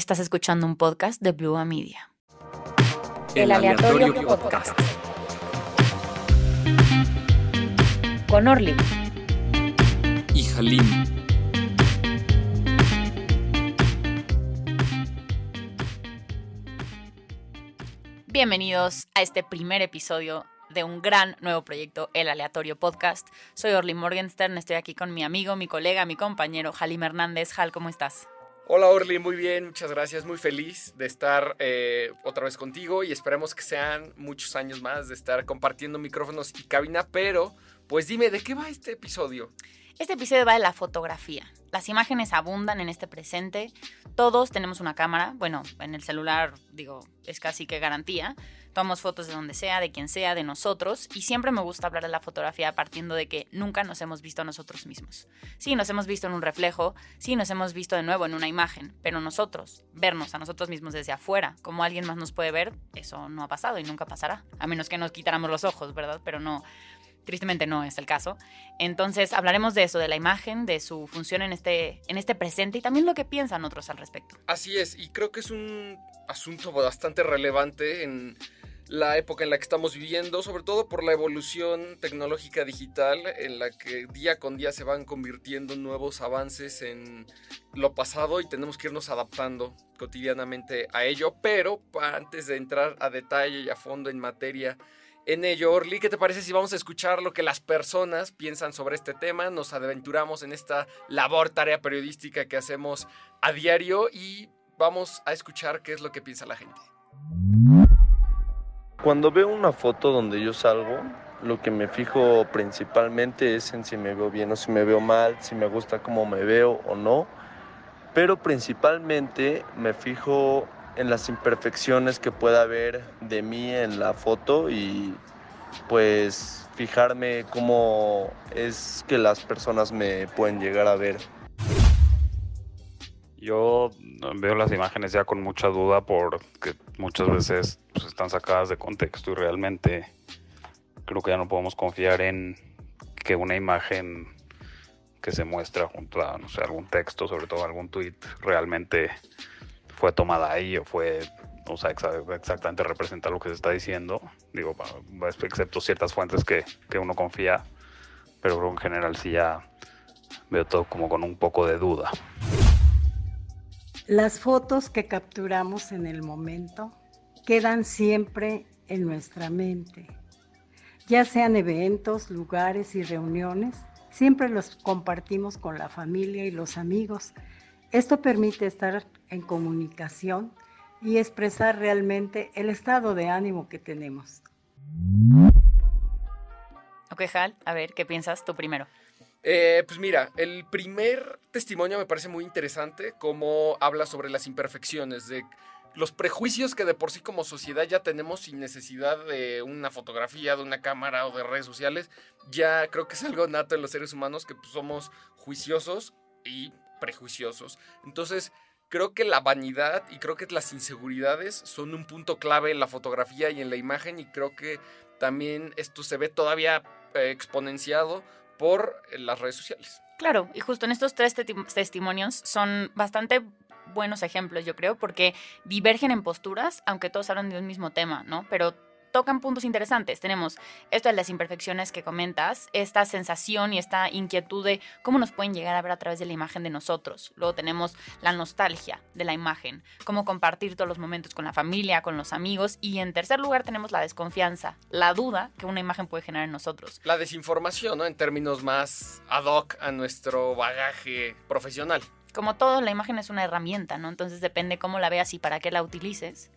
Estás escuchando un podcast de Blue Media. El, aleatorio, podcast. Con Orly. Y Halim. Bienvenidos a este primer episodio de un gran nuevo proyecto, El Aleatorio Podcast. Soy Orly Morgenstern, estoy aquí con mi amigo, mi colega, mi compañero Halim Hernández. Hal, ¿cómo estás? Hola Orly, muy bien, muchas gracias, muy feliz de estar eh, otra vez contigo y esperemos que sean muchos años más de estar compartiendo micrófonos y cabina, pero pues dime, ¿de qué va este episodio? Este episodio va de la fotografía. Las imágenes abundan en este presente. Todos tenemos una cámara. Bueno, en el celular, digo, es casi que garantía. Tomamos fotos de donde sea, de quien sea, de nosotros. Y siempre me gusta hablar de la fotografía partiendo de que nunca nos hemos visto a nosotros mismos. Sí, nos hemos visto en un reflejo. Sí, nos hemos visto de nuevo en una imagen. Pero nosotros, vernos a nosotros mismos desde afuera, como alguien más nos puede ver, eso no ha pasado y nunca pasará. A menos que nos quitáramos los ojos, ¿verdad? Pero no Tristemente no es el caso. Entonces hablaremos de eso, de la imagen, de su función en este, en este presente y también lo que piensan otros al respecto. Así es, y creo que es un asunto bastante relevante en la época en la que estamos viviendo, sobre todo por la evolución tecnológica digital en la que día con día se van convirtiendo nuevos avances en lo pasado y tenemos que irnos adaptando cotidianamente a ello, pero antes de entrar a detalle y a fondo en materia en ello. Orly, ¿qué te parece si vamos a escuchar lo que las personas piensan sobre este tema? Nos aventuramos en esta labor, tarea periodística que hacemos a diario y vamos a escuchar qué es lo que piensa la gente. Cuando veo una foto donde yo salgo, lo que me fijo principalmente es en si me veo bien o si me veo mal, si me gusta cómo me veo o no. Pero principalmente me fijo en las imperfecciones que pueda haber de mí en la foto y pues fijarme cómo es que las personas me pueden llegar a ver. Yo veo las imágenes ya con mucha duda porque muchas veces pues, están sacadas de contexto y realmente creo que ya no podemos confiar en que una imagen que se muestra junto a no sé, algún texto, sobre todo algún tweet, realmente fue tomada ahí o fue, o sea, exactamente representa lo que se está diciendo. Digo, excepto ciertas fuentes que, que uno confía, pero en general sí ya veo todo como con un poco de duda. Las fotos que capturamos en el momento quedan siempre en nuestra mente, ya sean eventos, lugares y reuniones, siempre los compartimos con la familia y los amigos esto permite estar en comunicación y expresar realmente el estado de ánimo que tenemos. Ok, Hal, a ver, ¿qué piensas tú primero? Eh, pues mira, el primer testimonio me parece muy interesante, cómo habla sobre las imperfecciones, de los prejuicios que de por sí como sociedad ya tenemos sin necesidad de una fotografía, de una cámara o de redes sociales. Ya creo que es algo nato en los seres humanos que pues, somos juiciosos y prejuiciosos. Entonces, creo que la vanidad y creo que las inseguridades son un punto clave en la fotografía y en la imagen y creo que también esto se ve todavía eh, exponenciado por eh, las redes sociales. Claro, y justo en estos tres testimonios son bastante buenos ejemplos, yo creo, porque divergen en posturas, aunque todos hablan de un mismo tema, ¿no? Pero tocan puntos interesantes. Tenemos esto de las imperfecciones que comentas, esta sensación y esta inquietud de cómo nos pueden llegar a ver a través de la imagen de nosotros. Luego tenemos la nostalgia de la imagen, cómo compartir todos los momentos con la familia, con los amigos. Y en tercer lugar tenemos la desconfianza, la duda que una imagen puede generar en nosotros. La desinformación, ¿no? En términos más ad hoc a nuestro bagaje profesional. Como todo, la imagen es una herramienta, ¿no? Entonces depende cómo la veas y para qué la utilices,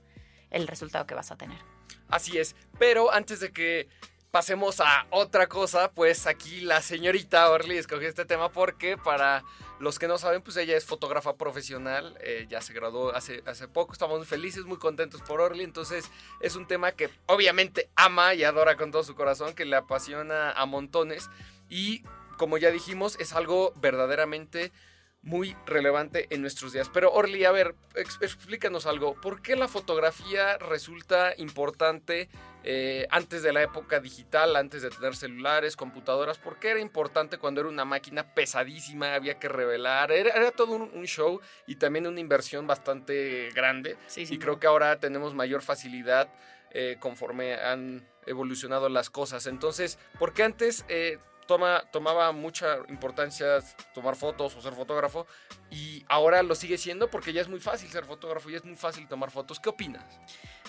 el resultado que vas a tener. Así es. Pero antes de que pasemos a otra cosa, pues aquí la señorita Orly escogió este tema porque para los que no saben, pues ella es fotógrafa profesional, eh, ya se graduó hace, hace poco, estamos muy felices, muy contentos por Orly, entonces es un tema que obviamente ama y adora con todo su corazón, que le apasiona a montones y como ya dijimos, es algo verdaderamente muy relevante en nuestros días. Pero Orly, a ver, ex- explícanos algo. ¿Por qué la fotografía resulta importante eh, antes de la época digital, antes de tener celulares, computadoras? ¿Por qué era importante cuando era una máquina pesadísima, había que revelar? Era, era todo un, un show y también una inversión bastante grande. Sí, Y creo que ahora tenemos mayor facilidad eh, conforme han evolucionado las cosas. Entonces, ¿por qué antes eh, toma, tomaba mucha importancia tomar fotos o ser fotógrafo y ahora lo sigue siendo porque ya es muy fácil ser fotógrafo y es muy fácil tomar fotos? ¿Qué opinas?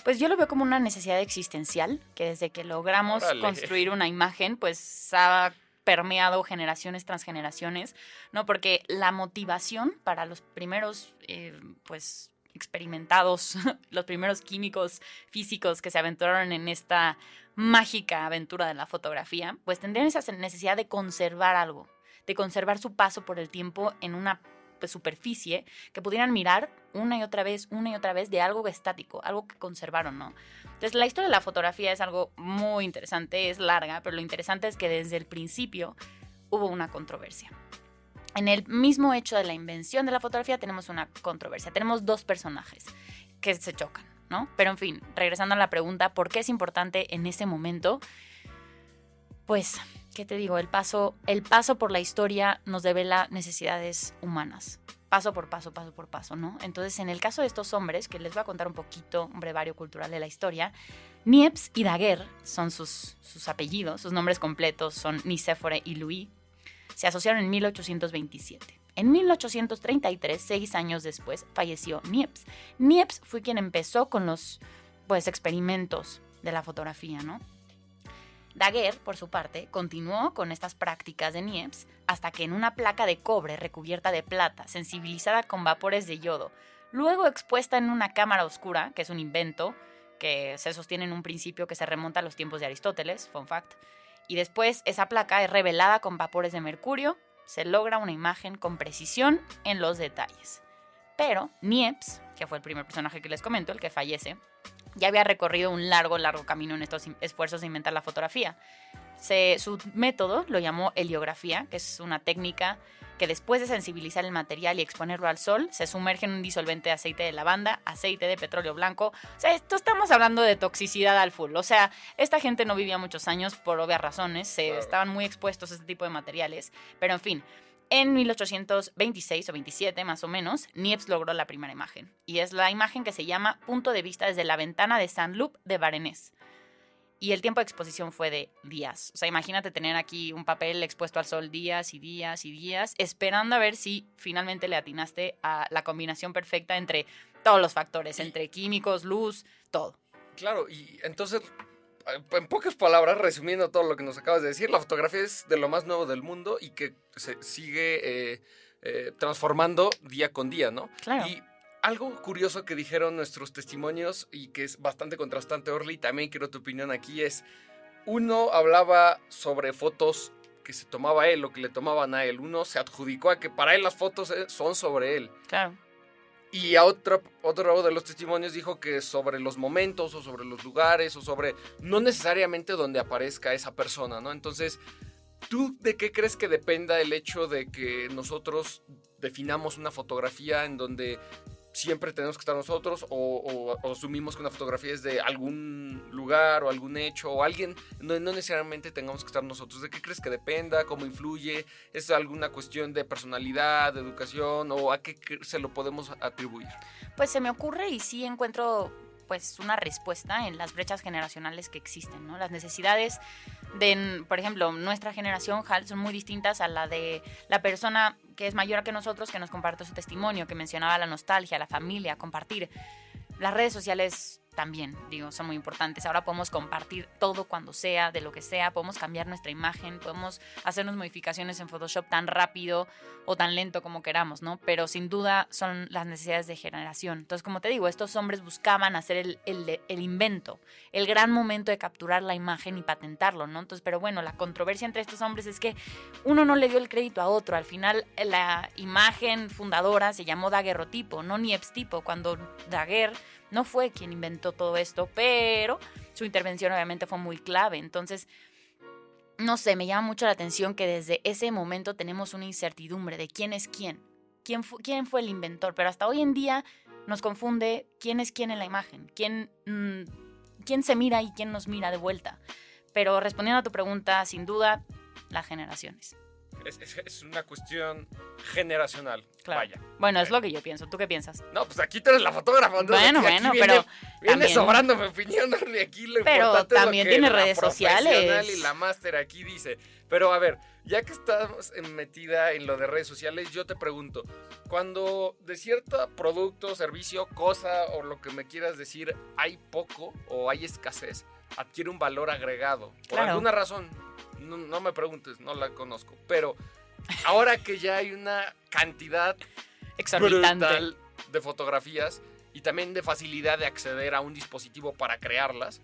Pues yo lo veo como una necesidad existencial, que desde que logramos Órale. construir una imagen, pues ha permeado generaciones tras generaciones, ¿no? Porque la motivación para los primeros, eh, pues, experimentados, los primeros químicos físicos que se aventuraron en esta mágica aventura de la fotografía, pues tendrían esa necesidad de conservar algo, de conservar su paso por el tiempo en una pues, superficie que pudieran mirar una y otra vez, una y otra vez de algo estático, algo que conservaron, ¿no? Entonces, la historia de la fotografía es algo muy interesante, es larga, pero lo interesante es que desde el principio hubo una controversia. En el mismo hecho de la invención de la fotografía tenemos una controversia. Tenemos dos personajes que se chocan, ¿no? Pero en fin, regresando a la pregunta, ¿por qué es importante en ese momento? Pues, ¿qué te digo? El paso, el paso por la historia nos devela necesidades humanas. Paso por paso, paso por paso, ¿no? Entonces, en el caso de estos hombres, que les voy a contar un poquito, un brevario cultural de la historia, Niepce y Daguerre son sus, sus apellidos, sus nombres completos son Nicéphore y Louis. Se asociaron en 1827. En 1833, seis años después, falleció Niepce. Niepce fue quien empezó con los pues, experimentos de la fotografía, ¿no? Daguerre, por su parte, continuó con estas prácticas de Niepce hasta que en una placa de cobre recubierta de plata, sensibilizada con vapores de yodo, luego expuesta en una cámara oscura, que es un invento que se sostiene en un principio que se remonta a los tiempos de Aristóteles, fun fact, y después esa placa es revelada con vapores de mercurio, se logra una imagen con precisión en los detalles. Pero Niepce, que fue el primer personaje que les comento, el que fallece, ya había recorrido un largo, largo camino en estos esfuerzos de inventar la fotografía. Se- su método lo llamó heliografía, que es una técnica que después de sensibilizar el material y exponerlo al sol, se sumerge en un disolvente de aceite de lavanda, aceite de petróleo blanco. O sea, esto estamos hablando de toxicidad al full. O sea, esta gente no vivía muchos años por obvias razones, se Claro. estaban muy expuestos a este tipo de materiales. Pero en fin, en 1826 o 27 más o menos, Niepce logró la primera imagen. Y es la imagen que se llama Punto de vista desde la ventana de Saint-Loup de Varennes. Y el tiempo de exposición fue de días. O sea, imagínate tener aquí un papel expuesto al sol días y días y días, esperando a ver si finalmente le atinaste a la combinación perfecta entre todos los factores, entre químicos, luz, todo. Claro, y entonces, en pocas palabras, resumiendo todo lo que nos acabas de decir, la fotografía es de lo más nuevo del mundo y que se sigue eh, eh, transformando día con día, ¿no? Claro. Y algo curioso que dijeron nuestros testimonios y que es bastante contrastante, Orly, también quiero tu opinión aquí, es, uno hablaba sobre fotos que se tomaba él o que le tomaban a él, uno se adjudicó a que para él las fotos eh, son sobre él. Claro. Y a otro, otro de los testimonios dijo que sobre los momentos o sobre los lugares o sobre no necesariamente donde aparezca esa persona, ¿no? Entonces, ¿tú de qué crees que dependa el hecho de que nosotros definamos una fotografía en donde siempre tenemos que estar nosotros o, o- o asumimos que una fotografía es de algún lugar o algún hecho o alguien, no, no necesariamente tengamos que estar nosotros. ¿De qué crees que dependa? ¿Cómo influye? ¿Es alguna cuestión de personalidad, de educación o a qué se lo podemos atribuir? Pues se me ocurre y sí encuentro pues una respuesta en las brechas generacionales que existen, ¿no? Las necesidades de, por ejemplo, nuestra generación, Hal, son muy distintas a la de la persona que es mayor que nosotros, que nos comparte su testimonio, que mencionaba la nostalgia, la familia, compartir. Las redes sociales también, digo, son muy importantes. Ahora podemos compartir todo cuando sea, de lo que sea, podemos cambiar nuestra imagen, podemos hacernos modificaciones en Photoshop tan rápido o tan lento como queramos, ¿no? Pero sin duda son las necesidades de generación. Entonces, como te digo, estos hombres buscaban hacer el, el- invento, el gran momento de capturar la imagen y patentarlo, ¿no? Entonces, pero bueno, la controversia entre estos hombres es que uno no le dio el crédito a otro. Al final, la imagen fundadora se llamó daguerrotipo, no Niepce tipo, cuando Daguerre no fue quien inventó todo esto, pero su intervención obviamente fue muy clave. Entonces, no sé, me llama mucho la atención que desde ese momento tenemos una incertidumbre de quién es quién. quién, quién fue el inventor, pero hasta hoy en día nos confunde quién es quién en la imagen, quién, mm, quién se mira y quién nos mira de vuelta. Pero respondiendo a tu pregunta, sin duda, las generaciones. Es, es- es una cuestión generacional. Claro. Vaya. Bueno, es lo que yo pienso. ¿Tú qué piensas? No, pues aquí tú eres la fotógrafa. Bueno, aquí- bueno, viene- pero Viene también- sobrando mi opinión, aquí lo Pero importante es lo también que tiene la redes sociales. y la máster aquí dice. Pero a ver, ya que estás metida en lo de redes sociales, yo te pregunto, cuando de cierto producto, servicio, cosa o lo que me quieras decir, hay poco o hay escasez, adquiere un valor agregado. Por Claro. alguna razón, no, no me preguntes, no la conozco. Pero ahora que ya hay una cantidad Exorbitante. brutal de fotografías y también de facilidad de acceder a un dispositivo para crearlas.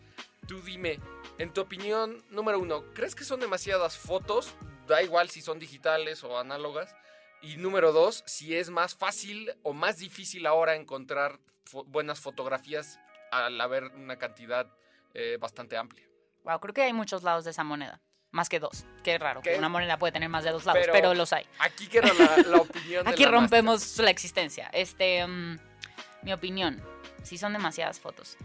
Tú dime, en tu opinión, número uno, ¿crees que son demasiadas fotos? Da igual si son digitales o análogas. Y número dos, si es más fácil o más difícil ahora encontrar fo- buenas fotografías al haber una cantidad eh, bastante amplia. Wow, creo que hay muchos lados de esa moneda. Más que dos. Qué raro, que ¿Qué? una moneda puede tener más de dos lados, Pero pero, los hay. Aquí quiero la, la opinión de Aquí la rompemos la existencia. Este, mm, mi opinión, si son demasiadas fotos.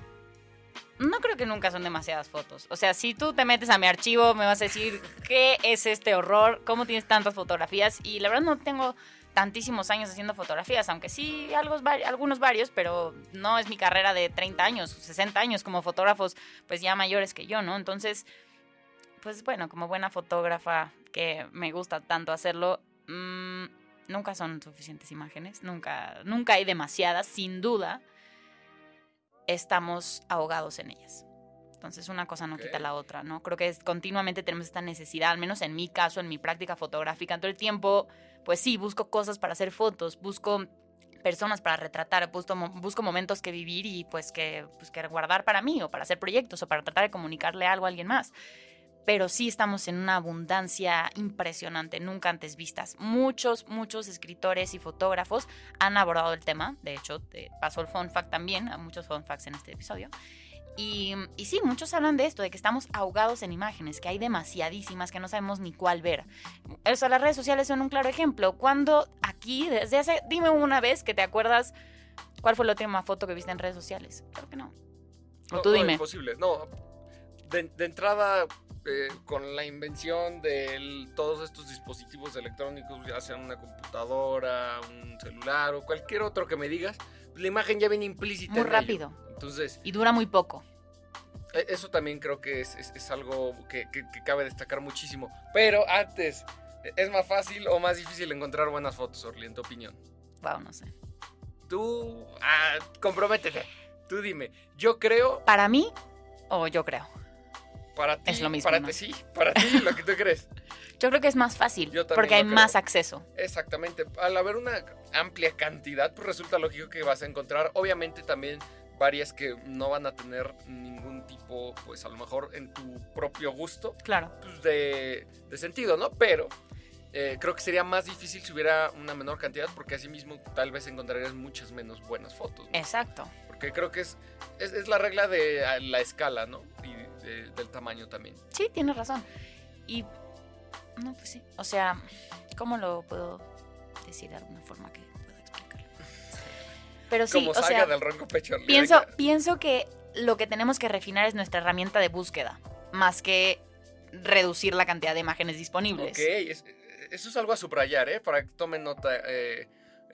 No creo que nunca son demasiadas fotos. O sea, si tú te metes a mi archivo, me vas a decir, ¿qué es este horror? ¿Cómo tienes tantas fotografías? Y la verdad no tengo tantísimos años haciendo fotografías, aunque sí algo, algunos varios, pero no es mi carrera de 30 años, 60 años como fotógrafos, pues ya mayores que yo, ¿no? Entonces, pues bueno, como buena fotógrafa que me gusta tanto hacerlo, mm, nunca son suficientes imágenes, nunca, nunca hay demasiadas, sin duda, estamos ahogados en ellas. Entonces una cosa no quita Ok. la otra, ¿no? Creo que es- continuamente tenemos esta necesidad, al menos en mi caso, en mi práctica fotográfica, todo el tiempo, pues sí, busco cosas para hacer fotos, busco personas para retratar, busco, busco momentos que vivir y pues que, pues que guardar para mí o para hacer proyectos o para tratar de comunicarle algo a alguien más. Pero sí estamos en una abundancia impresionante, nunca antes vistas. Muchos, muchos escritores y fotógrafos han abordado el tema. De hecho, te paso el fun fact también, a muchos fun facts en este episodio. Y, y sí, muchos hablan de esto, de que estamos ahogados en imágenes, que hay demasiadísimas que no sabemos ni cuál ver. O sea, las redes sociales son un claro ejemplo. Cuando aquí, desde hace, dime una vez que te acuerdas cuál fue la última foto que viste en redes sociales. Claro que no. O No, tú no, dime. imposible. No, de, de entrada, eh, con la invención de todos estos dispositivos electrónicos, ya sea una computadora, un celular o cualquier otro que me digas, la imagen ya viene implícita. Muy en ello. rápido. Entonces, Y dura muy poco. e- eso también creo que es, es- es algo que, que- que cabe destacar muchísimo. Pero antes, ¿es más fácil o más difícil encontrar buenas fotos, Orly, en tu opinión? Wow, no sé. Tú, ah, comprométete. Tú dime, yo creo Para mí, o yo creo. Para ti, Es lo mismo, para ¿no? ti sí, para ti lo que tú crees. Yo creo que es más fácil. Yo también Porque hay creo. más acceso. Exactamente. Al haber una amplia cantidad, pues resulta lógico que vas a encontrar, obviamente también varias que no van a tener ningún tipo, pues a lo mejor en tu propio gusto, Claro. pues de, de sentido, ¿no? Pero eh, creo que sería más difícil si hubiera una menor cantidad, porque así mismo tal vez encontrarías muchas menos buenas fotos. ¿no? Exacto. Porque creo que es, es, es la regla de la escala, ¿no? Y de- del tamaño también. Sí, tienes razón. Y. No, pues sí. O sea, ¿cómo lo puedo decir de alguna forma que pueda explicarlo? Pero sí, Como o salga sea, del ronco pecho. Pienso, pienso que lo que tenemos que refinar es nuestra herramienta de búsqueda, más que reducir la cantidad de imágenes disponibles. Ok, es- eso es algo a subrayar, ¿eh? Para que tomen nota eh,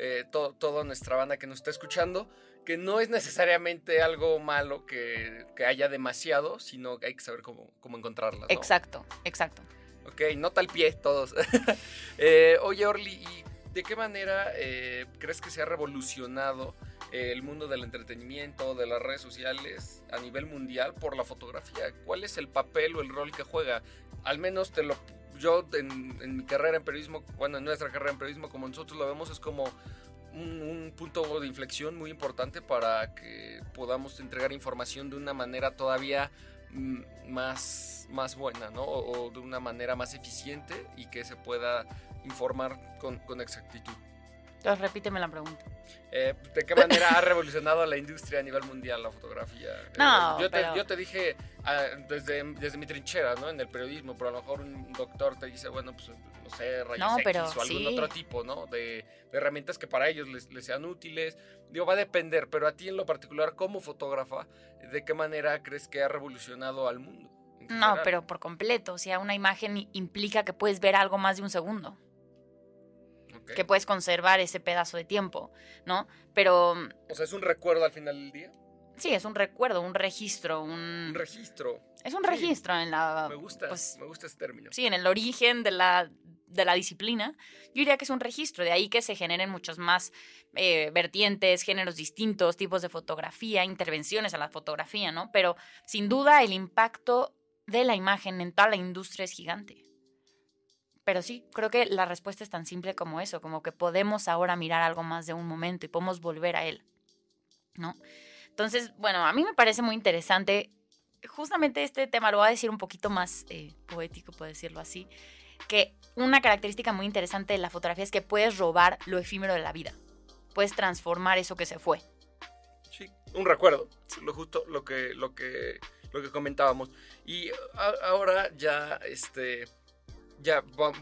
eh, to- toda nuestra banda que nos está escuchando, que no es necesariamente algo malo que, que haya demasiado, sino que hay que saber cómo, cómo encontrarlas. ¿no? Exacto, exacto. Ok, nota al pie todos. Eh, oye, Orly, ¿y de qué manera eh, crees que se ha revolucionado el mundo del entretenimiento, de las redes sociales a nivel mundial por la fotografía? ¿Cuál es el papel o el rol que juega? Al menos te lo... Yo en, mi carrera en periodismo, bueno, en nuestra carrera en periodismo, como nosotros lo vemos, es como un, un punto de inflexión muy importante para que podamos entregar información de una manera todavía mm, más, más buena, ¿no? O, o de una manera más eficiente y que se pueda informar con, con exactitud. Entonces, repíteme la pregunta. Eh, ¿De qué manera ha revolucionado la industria a nivel mundial la fotografía? Eh, No, yo, te, yo te dije ah, desde, desde mi trinchera, ¿no? En el periodismo, pero a lo mejor un doctor te dice, bueno, pues no sé, rayos No, X pero o algún sí. otro tipo, ¿no? De, de herramientas que para ellos les, les sean útiles. Digo, va a depender, pero a ti en lo particular, como fotógrafa, ¿de qué manera crees que ha revolucionado al mundo? No, pero por completo. O sea, una imagen implica que puedes ver algo más de un segundo. Que puedes conservar ese pedazo de tiempo, ¿no? Pero mm, O sea, es un recuerdo al final del día. sí, es un recuerdo, un registro, un... Un registro. es un sí. registro en la... Me gusta, pues, me gusta ese término. sí, en el origen de la, de la disciplina, yo diría que es un registro, de ahí que se generen muchos más eh, vertientes, géneros distintos, tipos de fotografía, intervenciones a la fotografía, ¿no? Pero sin duda el impacto de la imagen en toda la industria es gigante. Pero sí, creo que la respuesta es tan simple como eso, como que podemos ahora mirar algo más de un momento y podemos volver a él, ¿no? Entonces, bueno, a mí me parece muy interesante. Justamente este tema lo voy a decir un poquito más eh, poético, por decirlo así, que una característica muy interesante de la fotografía es que puedes robar lo efímero de la vida. Puedes transformar eso que se fue. Sí, un recuerdo, lo justo lo que, lo que, lo que comentábamos. Y a- ahora ya, este, ya va-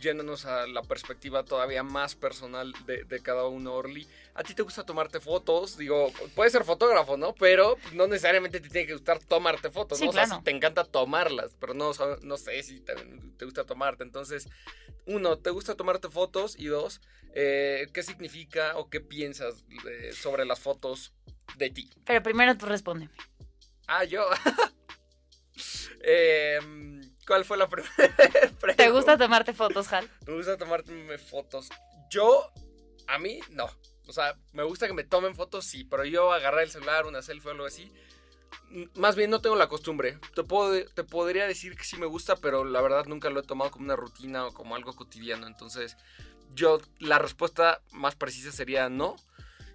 yéndonos a la perspectiva todavía más personal de, de cada uno, Orly. ¿A ti te gusta tomarte fotos? Digo, puedes ser fotógrafo, ¿no? Pero no necesariamente te tiene que gustar tomarte fotos, Sí, ¿no? O sea, claro. sí te encanta tomarlas, pero no, no sé si te, te gusta tomarte. Entonces, uno, ¿te gusta tomarte fotos? Y dos, eh, ¿qué significa o qué piensas eh, sobre las fotos de ti? Pero primero tú responde. Ah, yo. Em, ¿Cuál fue la primera pregunta? ¿Te gusta tomarte fotos, Hal? Me gusta tomarme fotos. Yo, a mí, no. O sea, me gusta que me tomen fotos, sí, pero yo agarrar el celular, una selfie o algo así, mm, más bien no tengo la costumbre. Te, puedo, te podría decir que sí me gusta, pero la verdad nunca lo he tomado como una rutina o como algo cotidiano. Entonces, yo, la respuesta más precisa sería no.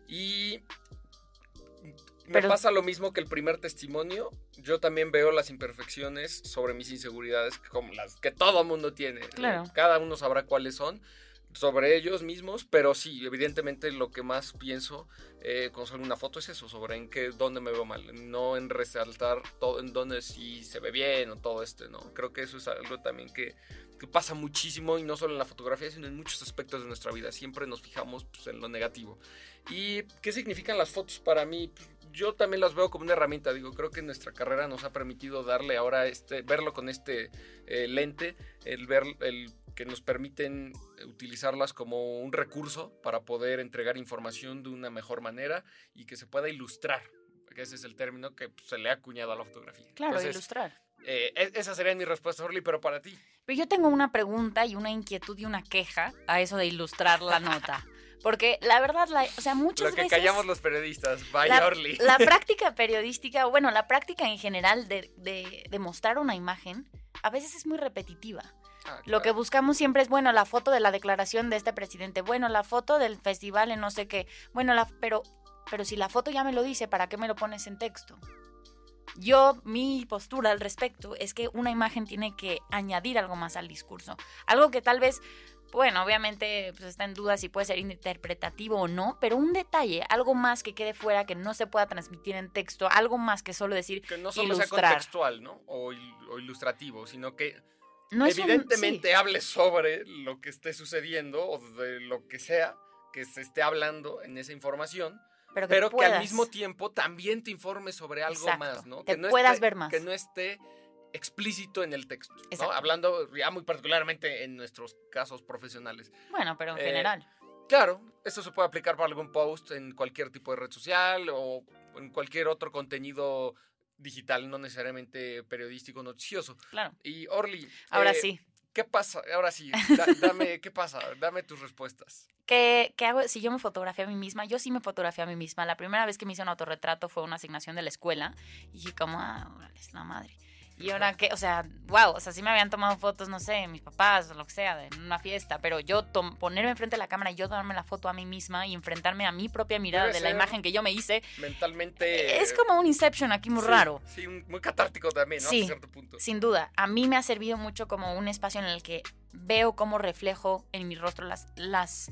Y me Pero- pasa lo mismo que el primer testimonio. Yo también veo las imperfecciones sobre mis inseguridades, como las que todo mundo tiene. Claro. Cada uno sabrá cuáles son sobre ellos mismos, pero sí, evidentemente lo que más pienso eh, cuando salgo una foto es eso, sobre en qué, dónde me veo mal, no en resaltar todo, en dónde sí se ve bien o todo este, ¿no? Creo que eso es algo también que, que pasa muchísimo y no solo en la fotografía, sino en muchos aspectos de nuestra vida, siempre nos fijamos pues, en lo negativo. ¿Y qué significan las fotos para mí? Pues, yo también las veo como una herramienta, digo, creo que nuestra carrera nos ha permitido darle ahora este, verlo con este eh, lente, el ver, el que nos permiten utilizarlas como un recurso para poder entregar información de una mejor manera y que se pueda ilustrar, que ese es el término que pues, se le ha acuñado a la fotografía. Claro, Entonces, ilustrar. eh, es- esa sería mi respuesta, Orly, pero para ti. Pero yo tengo una pregunta y una inquietud y una queja a eso de ilustrar la nota. Porque la verdad, la- o sea, muchas Lo que veces... callamos los periodistas, vaya la, Orly. la práctica periodística, bueno, la práctica en general de, de, de mostrar una imagen, a veces es muy repetitiva. Ah, Lo que buscamos siempre es, bueno, la foto de la declaración de este presidente, bueno, la foto del festival en no sé qué, bueno, la, pero, pero si la foto ya me lo dice, ¿para qué me lo pones en texto? Yo, mi postura al respecto es que una imagen tiene que añadir algo más al discurso. Algo que tal vez, bueno, obviamente pues está en duda si puede ser interpretativo o no, pero un detalle, algo más que quede fuera, que no se pueda transmitir en texto, algo más que solo decir, Que no solo sea contextual, ¿no? O, il- o ilustrativo, sino que no un- evidentemente sí. hable sobre lo que esté sucediendo o de lo que sea que se esté hablando en esa información, pero que, pero que al mismo tiempo también te informe sobre algo Exacto, más, ¿no? que que no puedas esté- ver más. Que no esté explícito en el texto. Hablando ya muy particularmente en nuestros casos profesionales. Bueno, pero en Eh, general. Claro, esto se puede aplicar para algún post en cualquier tipo de red social o en cualquier otro contenido digital, no necesariamente periodístico noticioso. Claro. Y Orly, Ahora eh, sí. ¿Qué pasa? Ahora sí, da- dame, ¿qué pasa? Dame tus respuestas. ¿Qué, qué hago si yo me fotografié a mí misma? Yo sí me fotografié a mí misma. La primera vez que me hice un autorretrato fue una asignación de la escuela. Y dije como, ah, órale, es la madre. Y ahora que, o sea, wow, o sea, sí me habían tomado fotos, no sé, mis papás o lo que sea, en una fiesta, pero yo ponerme enfrente de la cámara y yo darme la foto a mí misma y enfrentarme a mi propia mirada Debe de la imagen que yo me hice, Mentalmente. es como un Inception aquí muy sí, raro. Sí, muy catártico también, ¿no? Sí. A cierto punto. Sin duda, a mí me ha servido mucho como un espacio en el que veo cómo reflejo en mi rostro las, las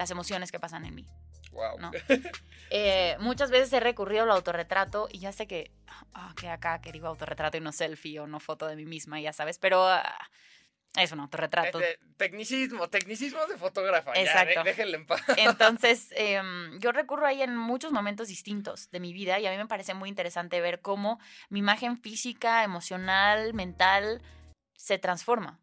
las emociones que pasan en mí. Wow. ¿no? Eh, muchas veces he recurrido al autorretrato y ya sé que, ah, que acá que digo autorretrato y no selfie o no foto de mí misma, ya sabes, pero ah, es un autorretrato. Este, tecnicismo, tecnicismo de fotógrafa. ya, Exacto. de- déjenle en paz. Entonces, em, yo recurro ahí en muchos momentos distintos de mi vida y a mí me parece muy interesante ver cómo mi imagen física, emocional, mental se transforma.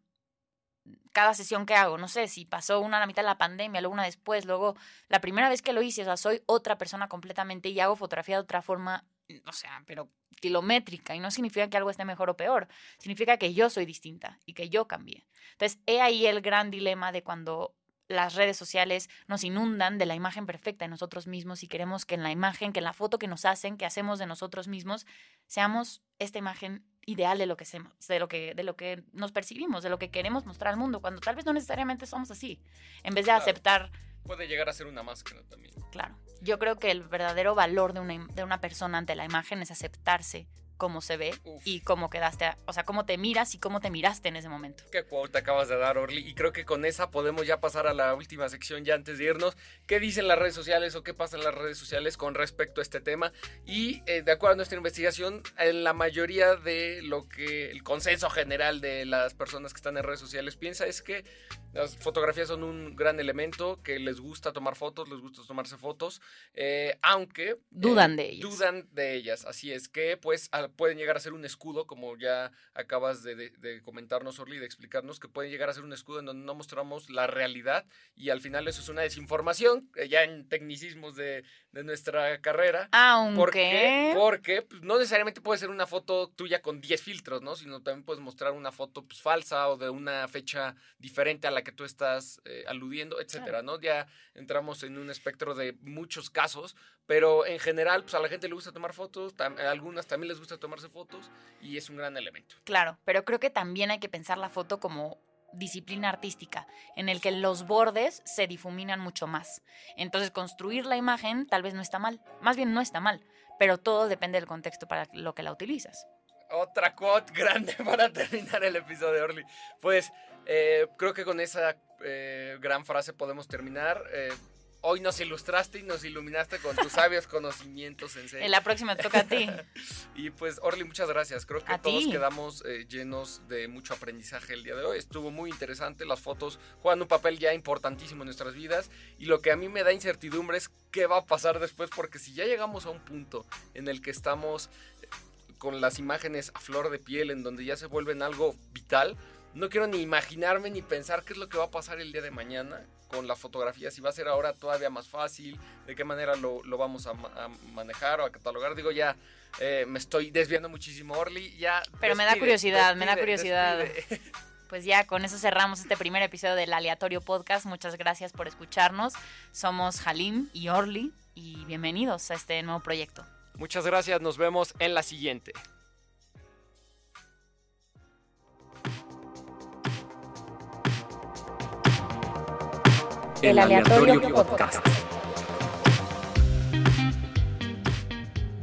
Cada sesión que hago, no sé si pasó una a la mitad de la pandemia, luego una después, luego la primera vez que lo hice, o sea, soy otra persona completamente y hago fotografía de otra forma, o sea, pero kilométrica y no significa que algo esté mejor o peor, significa que yo soy distinta y que yo cambié. Entonces, he ahí el gran dilema de cuando las redes sociales nos inundan de la imagen perfecta de nosotros mismos y queremos que en la imagen, que en la foto que nos hacen, que hacemos de nosotros mismos, seamos esta imagen ideal de lo que hacemos, de lo que, de lo que nos percibimos, de lo que queremos mostrar al mundo, cuando tal vez no necesariamente somos así. En vez de Claro. aceptar, Puede llegar a ser una máscara también. claro. Yo creo que el verdadero valor de una, de una persona ante la imagen es aceptarse cómo se ve Uf. y cómo quedaste, o sea, cómo te miras y cómo te miraste en ese momento. Qué quote acabas de dar, Orly. Y creo que con esa podemos ya pasar a la última sección ya antes de irnos. ¿Qué dicen las redes sociales o qué pasa en las redes sociales con respecto a este tema? Y eh, de acuerdo a nuestra investigación, en la mayoría de lo que el consenso general de las personas que están en redes sociales piensa es que las fotografías son un gran elemento, que les gusta tomar fotos, les gusta tomarse fotos, eh, aunque... eh, Dudan de ellas. Dudan de ellas, así es que pues al- pueden llegar a ser un escudo, como ya acabas de, de- de comentarnos, Orly, de explicarnos, que pueden llegar a ser un escudo en donde no mostramos la realidad y al final eso es una desinformación, eh, ya en tecnicismos de, de nuestra carrera. ¿Por qué? Aunque... Porque pues, no necesariamente puede ser una foto tuya con 10 filtros, ¿no? Sino también puedes mostrar una foto pues, falsa o de una fecha diferente a la que tú estás eh, aludiendo, etcétera, ¿no? Ya entramos en un espectro de muchos casos, pero en general, pues a la gente le gusta tomar fotos, tam- algunas también les gusta tomarse fotos y es un gran elemento. Claro, pero creo que también hay que pensar la foto como disciplina artística, en el que los bordes se difuminan mucho más. Entonces, construir la imagen tal vez no está mal, más bien no está mal, pero todo depende del contexto para lo que la utilizas. Otra quote grande para terminar el episodio, Orly. Pues eh, creo que con esa eh, gran frase podemos terminar. Eh, hoy nos ilustraste y nos iluminaste con tus sabios conocimientos en serio. En la próxima te toca a ti. Y pues, Orly, muchas gracias. Creo que A todos ti. quedamos eh, llenos de mucho aprendizaje el día de hoy. Estuvo muy interesante. Las fotos juegan un papel ya importantísimo en nuestras vidas. Y lo que a mí me da incertidumbre es qué va a pasar después. Porque si ya llegamos a un punto en el que estamos eh, con las imágenes a flor de piel, en donde ya se vuelven algo vital, no quiero ni imaginarme ni pensar qué es lo que va a pasar el día de mañana con la fotografía, si va a ser ahora todavía más fácil, de qué manera lo, lo vamos a, ma- a manejar o a catalogar. Digo, ya eh, me estoy desviando muchísimo, Orly. Ya Pero me da despide, curiosidad, me da curiosidad. despide. Pues ya con eso cerramos este primer episodio del Aleatorio Podcast. Muchas gracias por escucharnos. Somos Halim y Orly y bienvenidos a este nuevo proyecto. Muchas gracias, nos vemos en la siguiente. El Aleatorio Podcast.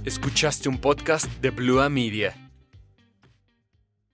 Escuchaste un podcast de Blue Media.